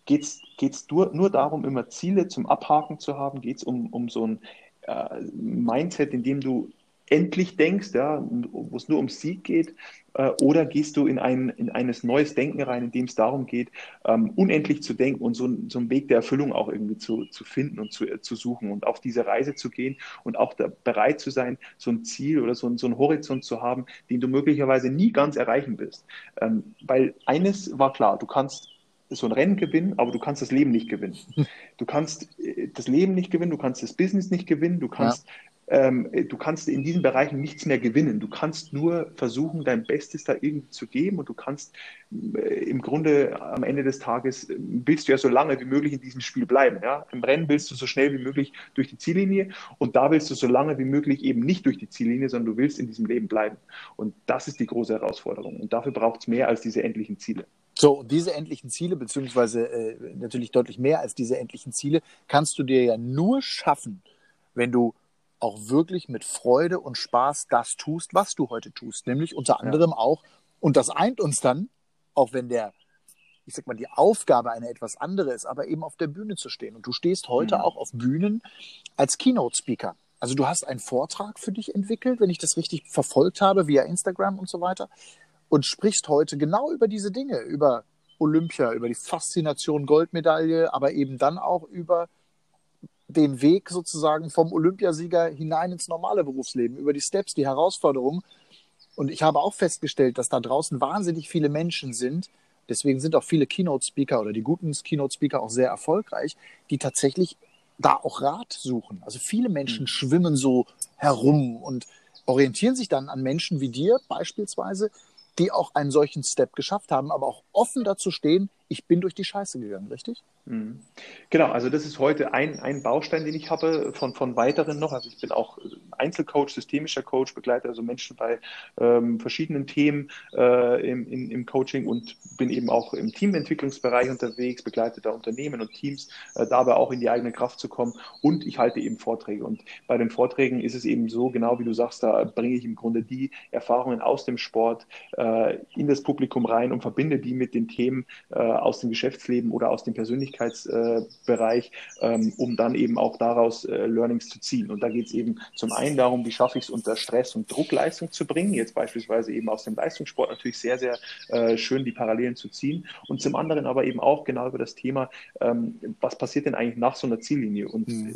geht es nur, nur darum, immer Ziele zum Abhaken zu haben? Geht es um, um so ein äh, Mindset, in dem du endlich denkst, ja, wo es nur um Sieg geht? Äh, oder gehst du in ein in eines neues Denken rein, in dem es darum geht, ähm, unendlich zu denken und so, so einen Weg der Erfüllung auch irgendwie zu, zu finden und zu, äh, zu suchen und auf diese Reise zu gehen und auch bereit zu sein, so ein Ziel oder so, so einen Horizont zu haben, den du möglicherweise nie ganz erreichen wirst. Ähm, weil eines war klar, du kannst so ein Rennen gewinnen, aber du kannst das Leben nicht gewinnen. Du kannst äh, das Leben nicht gewinnen, du kannst das Business nicht gewinnen, du kannst, ja. ähm, du kannst in diesen Bereichen nichts mehr gewinnen. Du kannst nur versuchen, dein Bestes da irgendwie zu geben und du kannst äh, im Grunde am Ende des Tages äh, willst du ja so lange wie möglich in diesem Spiel bleiben. Ja? Im Rennen willst du so schnell wie möglich durch die Ziellinie und da willst du so lange wie möglich eben nicht durch die Ziellinie, sondern du willst in diesem Leben bleiben. Und das ist die große Herausforderung. Und dafür braucht es mehr als diese endlichen Ziele. So, und diese endlichen Ziele, beziehungsweise äh, natürlich deutlich mehr als diese endlichen Ziele, kannst du dir ja nur schaffen, wenn du auch wirklich mit Freude und Spaß das tust, was du heute tust. Nämlich unter anderem ja. auch, und das eint uns dann, auch wenn der, ich sag mal, die Aufgabe eine etwas andere ist, aber eben auf der Bühne zu stehen. Und du stehst heute mhm. auch auf Bühnen als Keynote-Speaker. Also du hast einen Vortrag für dich entwickelt, wenn ich das richtig verfolgt habe, via Instagram und so weiter und sprichst heute genau über diese Dinge, über Olympia, über die Faszination Goldmedaille, aber eben dann auch über den Weg sozusagen vom Olympiasieger hinein ins normale Berufsleben, über die Steps, die Herausforderungen. Und ich habe auch festgestellt, dass da draußen wahnsinnig viele Menschen sind, deswegen sind auch viele Keynote-Speaker oder die guten Keynote-Speaker auch sehr erfolgreich, die tatsächlich da auch Rat suchen. Also viele Menschen mhm. schwimmen so herum und orientieren sich dann an Menschen wie dir beispielsweise, die auch einen solchen Step geschafft haben, aber auch offen dazu stehen, ich bin durch die Scheiße gegangen, richtig? Mhm. Genau, also das ist heute ein, ein Baustein, den ich habe von, von weiteren noch. Also ich bin auch Einzelcoach, systemischer Coach, begleite also Menschen bei ähm, verschiedenen Themen äh, im, in, im Coaching und bin eben auch im Teamentwicklungsbereich unterwegs, begleite da Unternehmen und Teams, äh, dabei auch in die eigene Kraft zu kommen und ich halte eben Vorträge. Und bei den Vorträgen ist es eben so, genau wie du sagst, da bringe ich im Grunde die Erfahrungen aus dem Sport äh, in das Publikum rein und verbinde die mit den Themen äh, aus dem Geschäftsleben oder aus dem Persönlichkeitsbereich, ähm, um dann eben auch daraus äh, Learnings zu ziehen. Und da geht es eben zum einen darum, wie schaffe ich es unter Stress und Druckleistung zu bringen, jetzt beispielsweise eben aus dem Leistungssport natürlich sehr, sehr äh, schön die Parallelen zu ziehen. Und zum anderen aber eben auch genau über das Thema, ähm, was passiert denn eigentlich nach so einer Ziellinie? Und mhm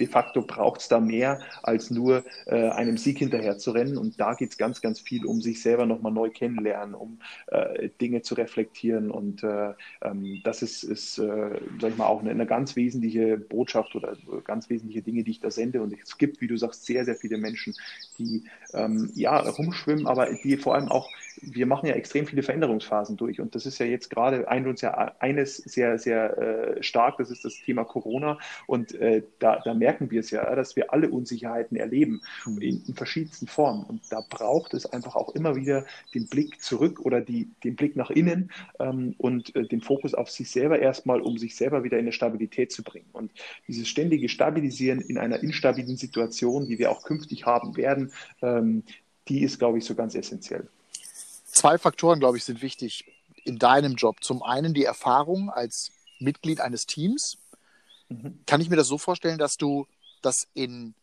de facto braucht es da mehr als nur äh, einem Sieg hinterher zu rennen. Und da geht es ganz, ganz viel um sich selber nochmal neu kennenlernen, um äh, Dinge zu reflektieren. Und äh, ähm, das ist, ist äh, sag ich mal, auch eine, eine, ganz wesentliche Botschaft oder ganz wesentliche Dinge, die ich da sende. Und es gibt, wie du sagst, sehr, sehr viele Menschen, die ähm, ja rumschwimmen, aber die vor allem auch wir machen ja extrem viele Veränderungsphasen durch und das ist ja jetzt gerade ein uns ja eines sehr, sehr äh, stark, das ist das Thema Corona und äh, da, da merken wir es ja, dass wir alle Unsicherheiten erleben mhm. in, in, verschiedensten Formen und da braucht es einfach auch immer wieder den Blick zurück oder die, den Blick nach innen ähm, und äh, den Fokus auf sich selber erstmal, um sich selber wieder in eine Stabilität zu bringen und dieses ständige Stabilisieren in einer instabilen Situation, die wir auch künftig haben werden, ähm, die ist, glaube ich, so ganz essentiell zwei Faktoren, glaube ich, sind wichtig in deinem Job. Zum einen die Erfahrung als Mitglied eines Teams. Mhm. Kann ich mir das so vorstellen, dass du das in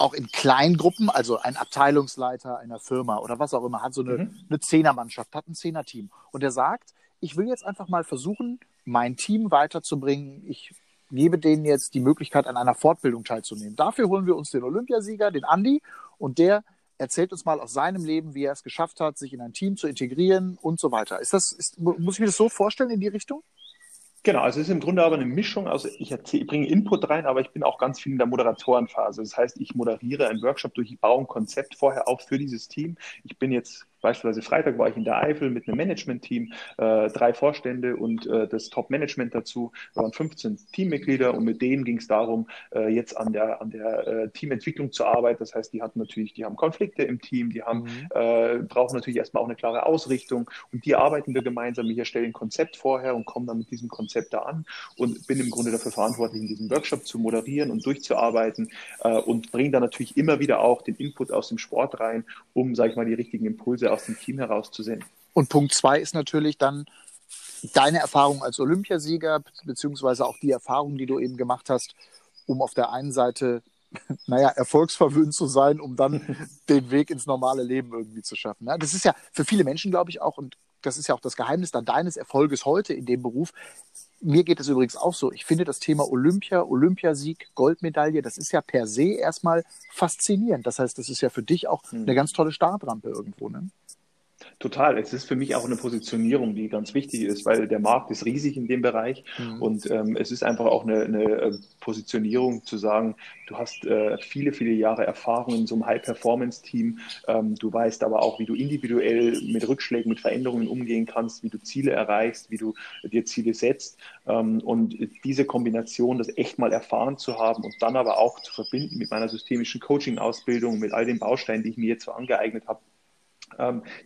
auch in Kleingruppen, also ein Abteilungsleiter einer Firma oder was auch immer, hat so eine, mhm. eine Zehnermannschaft, hat ein Zehnerteam. Und er sagt, ich will jetzt einfach mal versuchen, mein Team weiterzubringen. Ich gebe denen jetzt die Möglichkeit, an einer Fortbildung teilzunehmen. Dafür holen wir uns den Olympiasieger, den Andi, und der erzählt uns mal aus seinem Leben, wie er es geschafft hat, sich in ein Team zu integrieren und so weiter. Ist das, ist, muss ich mir das so vorstellen in die Richtung? Genau, also es ist im Grunde aber eine Mischung. Also ich, erzähl, ich bringe Input rein, aber ich bin auch ganz viel in der Moderatorenphase. Das heißt, ich moderiere einen Workshop durch, ich baue ein Konzept vorher auf für dieses Team. Ich bin jetzt Beispielsweise Freitag war ich in der Eifel mit einem Management-Team, äh, drei Vorstände und äh, das Top-Management dazu, waren 15 Teammitglieder und mit denen ging es darum, äh, jetzt an der, an der äh, Teamentwicklung zu arbeiten. Das heißt, die hatten natürlich, die haben Konflikte im Team, die haben, mhm. Äh, brauchen natürlich erstmal auch eine klare Ausrichtung und die arbeiten wir gemeinsam. Ich erstelle ein Konzept vorher und komme dann mit diesem Konzept da an und bin im Grunde dafür verantwortlich, in diesem Workshop zu moderieren und durchzuarbeiten äh, und bringe dann natürlich immer wieder auch den Input aus dem Sport rein, um, sage ich mal, die richtigen Impulse aus dem Team herauszusenden. Und Punkt zwei ist natürlich dann deine Erfahrung als Olympiasieger, beziehungsweise auch die Erfahrung, die du eben gemacht hast, um auf der einen Seite, naja, erfolgsverwöhnt zu sein, um dann den Weg ins normale Leben irgendwie zu schaffen. Ja, das ist ja für viele Menschen, glaube ich, auch, und das ist ja auch das Geheimnis dann deines Erfolges heute in dem Beruf. Mir geht es übrigens auch so. Ich finde das Thema Olympia, Olympiasieg, Goldmedaille, das ist ja per se erstmal faszinierend. Das heißt, das ist ja für dich auch hm. eine ganz tolle Startrampe irgendwo. Ne? Total. Es ist für mich auch eine Positionierung, die ganz wichtig ist, weil der Markt ist riesig in dem Bereich mhm. und ähm, es ist einfach auch eine, eine, äh, Positionierung zu sagen, du hast äh, viele, viele Jahre Erfahrung in so einem High-Performance-Team. Ähm, du weißt aber auch, wie du individuell mit Rückschlägen, mit Veränderungen umgehen kannst, wie du Ziele erreichst, wie du dir Ziele setzt. Ähm, und diese Kombination, das echt mal erfahren zu haben und dann aber auch zu verbinden mit meiner systemischen Coaching-Ausbildung, mit all den Bausteinen, die ich mir jetzt so angeeignet habe,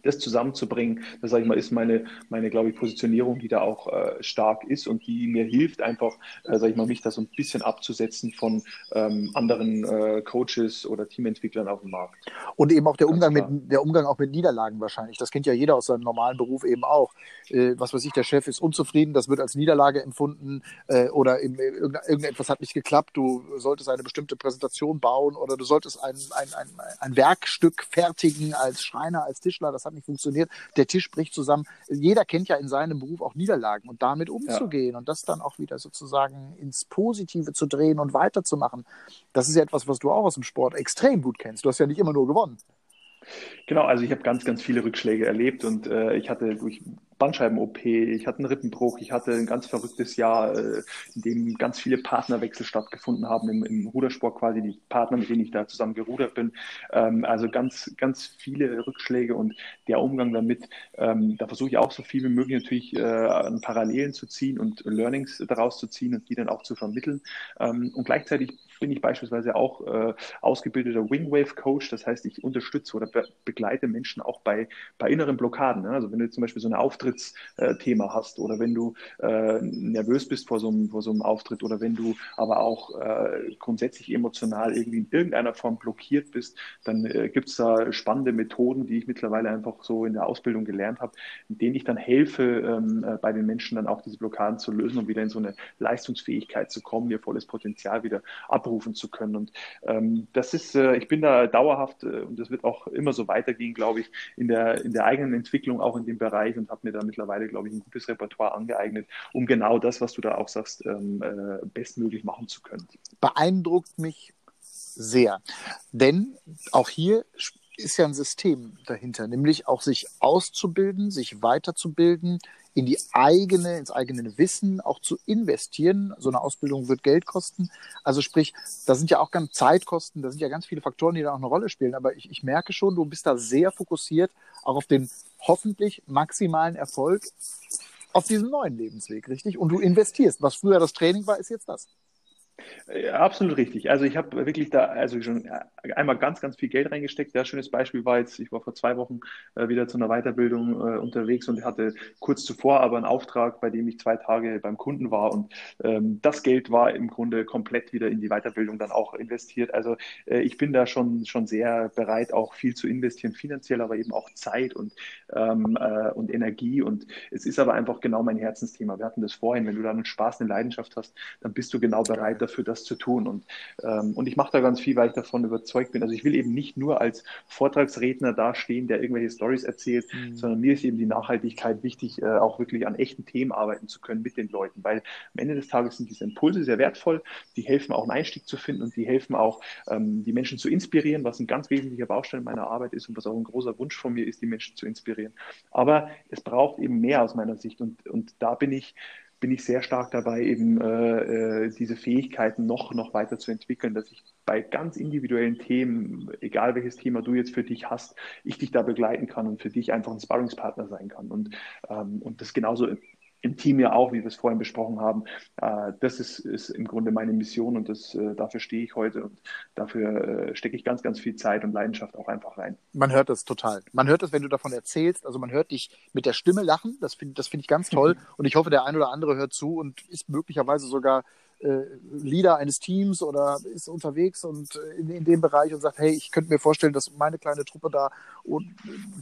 das zusammenzubringen, das sage ich mal, ist meine, meine glaube ich, Positionierung, die da auch äh, stark ist und die mir hilft, einfach, äh, sage ich mal, mich da so ein bisschen abzusetzen von ähm, anderen äh, Coaches oder Teamentwicklern auf dem Markt. Und eben auch der Umgang mit der Umgang auch mit Niederlagen wahrscheinlich. Das kennt ja jeder aus seinem normalen Beruf eben auch. Äh, was weiß ich, der Chef ist unzufrieden, das wird als Niederlage empfunden äh, oder eben, äh, irgendetwas hat nicht geklappt, du solltest eine bestimmte Präsentation bauen oder du solltest ein, ein, ein, ein Werkstück fertigen als Schreiner, als Tischler, das hat nicht funktioniert, der Tisch bricht zusammen. Jeder kennt ja in seinem Beruf auch Niederlagen und damit umzugehen ja. und das dann auch wieder sozusagen ins Positive zu drehen und weiterzumachen. Das ist ja etwas, was du auch aus dem Sport extrem gut kennst. Du hast ja nicht immer nur gewonnen. Genau, also ich habe ganz, ganz viele Rückschläge erlebt und äh, ich hatte durch Bandscheiben-OP, ich hatte einen Rippenbruch, ich hatte ein ganz verrücktes Jahr, äh, in dem ganz viele Partnerwechsel stattgefunden haben im, im, Rudersport quasi, die Partner, mit denen ich da zusammen gerudert bin. Ähm, also ganz, ganz viele Rückschläge und der Umgang damit, ähm, da versuche ich auch so viel wie möglich natürlich äh, Parallelen zu ziehen und Learnings daraus zu ziehen und die dann auch zu vermitteln. Ähm, und gleichzeitig bin ich beispielsweise auch äh, ausgebildeter Wingwave-Coach, das heißt, ich unterstütze oder be begleite Menschen auch bei, bei inneren Blockaden. Ne? Also wenn du zum Beispiel so eine Auftrittsthema hast oder wenn du äh, nervös bist vor so, einem, vor so einem Auftritt oder wenn du aber auch äh, grundsätzlich emotional irgendwie in irgendeiner Form blockiert bist, dann äh, gibt es da spannende Methoden, die ich mittlerweile einfach so in der Ausbildung gelernt habe, mit denen ich dann helfe, ähm, äh, bei den Menschen dann auch diese Blockaden zu lösen und wieder in so eine Leistungsfähigkeit zu kommen, ihr volles Potenzial wieder abrufen zu können. Und ähm, das ist, äh, ich bin da dauerhaft äh, und das wird auch immer so weitergehen, glaube ich, in der, in der eigenen Entwicklung, auch in dem Bereich und habe mir da mittlerweile, glaube ich, ein gutes Repertoire angeeignet, um genau das, was du da auch sagst, ähm, äh, bestmöglich machen zu können. Beeindruckt mich sehr. Denn auch hier ist ja ein System dahinter, nämlich auch sich auszubilden, sich weiterzubilden, in die eigene, ins eigene Wissen auch zu investieren. So eine Ausbildung wird Geld kosten. Also sprich, da sind ja auch ganz Zeitkosten, da sind ja ganz viele Faktoren, die da auch eine Rolle spielen. Aber ich, ich merke schon, du bist da sehr fokussiert, auch auf den hoffentlich maximalen Erfolg auf diesem neuen Lebensweg, richtig? Und du investierst. Was früher das Training war, ist jetzt das. Ja, absolut richtig. Also ich habe wirklich da also schon einmal ganz, ganz viel Geld reingesteckt. Sehr schönes Beispiel war jetzt, ich war vor zwei Wochen äh, wieder zu einer Weiterbildung äh, unterwegs und hatte kurz zuvor aber einen Auftrag, bei dem ich zwei Tage beim Kunden war und ähm, das Geld war im Grunde komplett wieder in die Weiterbildung dann auch investiert. Also äh, ich bin da schon, schon sehr bereit, auch viel zu investieren, finanziell, aber eben auch Zeit und, ähm, äh, und Energie und es ist aber einfach genau mein Herzensthema. Wir hatten das vorhin, wenn du da einen Spaß, eine Leidenschaft hast, dann bist du genau bereit dafür, das zu tun. Und, ähm, und ich mache da ganz viel, weil ich davon überzeugt bin. Also ich will eben nicht nur als Vortragsredner dastehen, der irgendwelche Stories erzählt, mhm. sondern mir ist eben die Nachhaltigkeit wichtig, äh, auch wirklich an echten Themen arbeiten zu können mit den Leuten. Weil am Ende des Tages sind diese Impulse sehr wertvoll, die helfen auch einen Einstieg zu finden und die helfen auch, ähm, die Menschen zu inspirieren, was ein ganz wesentlicher Baustein meiner Arbeit ist und was auch ein großer Wunsch von mir ist, die Menschen zu inspirieren. Aber es braucht eben mehr aus meiner Sicht und, und da bin ich bin ich sehr stark dabei, eben äh, äh, diese Fähigkeiten noch, noch weiter zu entwickeln, dass ich bei ganz individuellen Themen, egal welches Thema du jetzt für dich hast, ich dich da begleiten kann und für dich einfach ein Sparringspartner sein kann. Und, ähm, und das genauso im Team ja auch, wie wir es vorhin besprochen haben. Äh, das ist, ist im Grunde meine Mission und das, äh, dafür stehe ich heute und dafür äh, stecke ich ganz, ganz viel Zeit und Leidenschaft auch einfach rein. Man hört das total. Man hört das, wenn du davon erzählst. Also man hört dich mit der Stimme lachen. Das finde das find ich ganz toll. Und ich hoffe, der ein oder andere hört zu und ist möglicherweise sogar Leader eines Teams oder ist unterwegs und äh, in, in, dem Bereich und sagt, hey, ich könnte mir vorstellen, dass meine kleine Truppe da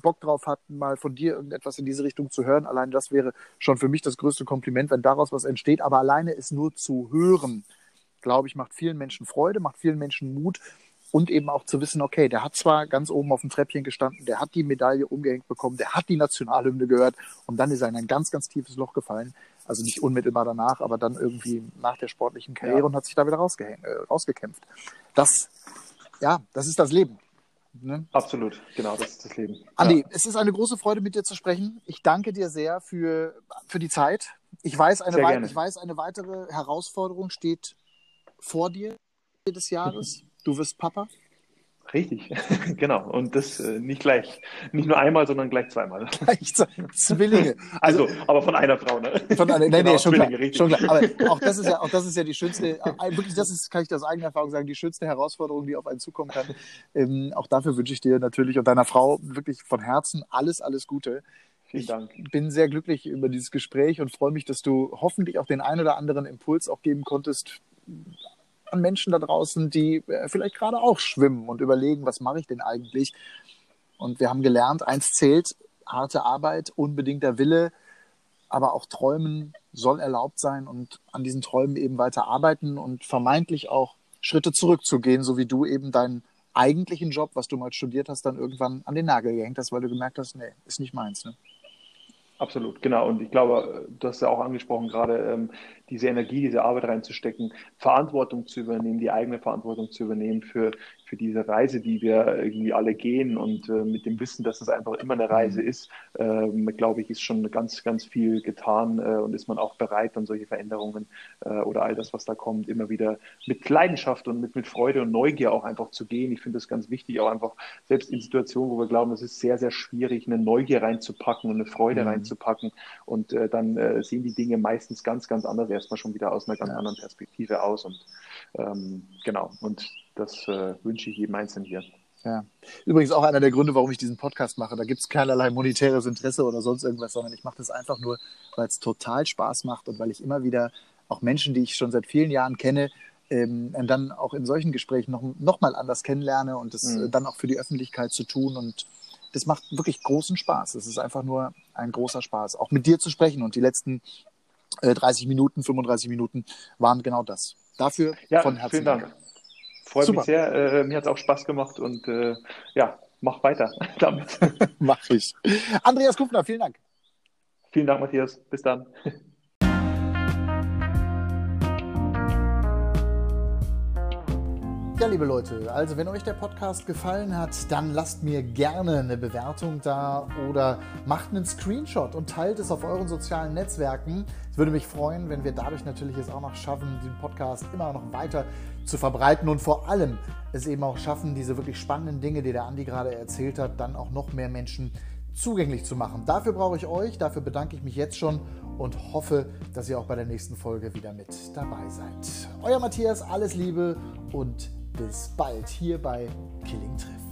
Bock drauf hat, mal von dir irgendetwas in diese Richtung zu hören. Allein das wäre schon für mich das größte Kompliment, wenn daraus was entsteht. Aber alleine es nur zu hören, glaube ich, macht vielen Menschen Freude, macht vielen Menschen Mut und eben auch zu wissen, okay, der hat zwar ganz oben auf dem Treppchen gestanden, der hat die Medaille umgehängt bekommen, der hat die Nationalhymne gehört und dann ist er in ein ganz, ganz tiefes Loch gefallen. Also nicht unmittelbar danach, aber dann irgendwie nach der sportlichen Karriere ja. und hat sich da wieder äh, rausgekämpft. Das, ja, das ist das Leben. Ne? Absolut, genau, das ist das Leben. Andi, ja. es ist eine große Freude, mit dir zu sprechen. Ich danke dir sehr für, für die Zeit. Ich weiß, eine, ich weiß, eine weitere Herausforderung steht vor dir des Jahres. Du wirst Papa. Richtig, genau. Und das äh, nicht gleich, nicht nur einmal, sondern gleich zweimal. Gleich Zwillinge. Also, also, aber von einer Frau, ne? Von einer, nee, genau, nee, schon klar, schon klar. Aber auch das ist ja, auch das ist ja die schönste, äh, wirklich, das ist, kann ich aus eigener Erfahrung sagen, die schönste Herausforderung, die auf einen zukommen kann. Ähm, auch dafür wünsche ich dir natürlich und deiner Frau wirklich von Herzen alles, alles Gute. Vielen Dank. Ich bin sehr glücklich über dieses Gespräch und freue mich, dass du hoffentlich auch den einen oder anderen Impuls auch geben konntest, an Menschen da draußen, die äh, vielleicht gerade auch schwimmen und überlegen, was mache ich denn eigentlich? Und wir haben gelernt, eins zählt, harte Arbeit, unbedingter Wille, aber auch Träumen soll erlaubt sein und an diesen Träumen eben weiter arbeiten und vermeintlich auch Schritte zurückzugehen, so wie du eben deinen eigentlichen Job, was du mal studiert hast, dann irgendwann an den Nagel gehängt hast, weil du gemerkt hast, nee, ist nicht meins. Ne? Absolut, genau. Und ich glaube, du hast ja auch angesprochen, gerade ähm, diese Energie, diese Arbeit reinzustecken, Verantwortung zu übernehmen, die eigene Verantwortung zu übernehmen für, für diese Reise, die wir irgendwie alle gehen und äh, mit dem Wissen, dass es einfach immer eine Reise mhm. ist, ähm, glaube ich, ist schon ganz, ganz viel getan äh, und ist man auch bereit, dann solche Veränderungen äh, oder all das, was da kommt, immer wieder mit Leidenschaft und mit, mit Freude und Neugier auch einfach zu gehen. Ich finde das ganz wichtig, auch einfach selbst in Situationen, wo wir glauben, es ist sehr, sehr schwierig, eine Neugier reinzupacken und eine Freude mhm. reinzupacken und äh, dann äh, sehen die Dinge meistens ganz, ganz anders erstmal schon wieder aus einer ganz ja. anderen Perspektive aus und ähm, genau, und das äh, wünsche ich jedem Einzelnen hier. Ja. Übrigens auch einer der Gründe, warum ich diesen Podcast mache. Da gibt es keinerlei monetäres Interesse oder sonst irgendwas, sondern ich mache das einfach nur, weil es total Spaß macht und weil ich immer wieder auch Menschen, die ich schon seit vielen Jahren kenne, ähm, dann auch in solchen Gesprächen noch, noch mal anders kennenlerne und das mhm. dann auch für die Öffentlichkeit zu tun. Und das macht wirklich großen Spaß. Es ist einfach nur ein großer Spaß, auch mit dir zu sprechen. Und die letzten äh, 30 Minuten, 35 Minuten waren genau das. Dafür ja, von Herzen. Vielen Dank. Dank. Freut Super. mich sehr. Äh, mir hat es auch Spaß gemacht und äh, ja, mach weiter damit. mach ich. Andreas Kufner, vielen Dank. Vielen Dank, Matthias. Bis dann. Ja, liebe Leute, also wenn euch der Podcast gefallen hat, dann lasst mir gerne eine Bewertung da oder macht einen Screenshot und teilt es auf euren sozialen Netzwerken. Es würde mich freuen, wenn wir dadurch natürlich es auch noch schaffen, den Podcast immer noch weiter zu verbreiten und vor allem es eben auch schaffen, diese wirklich spannenden Dinge, die der Andi gerade erzählt hat, dann auch noch mehr Menschen zugänglich zu machen. Dafür brauche ich euch, dafür bedanke ich mich jetzt schon und hoffe, dass ihr auch bei der nächsten Folge wieder mit dabei seid. Euer Matthias, alles Liebe und bis bald hier bei Killing trifft.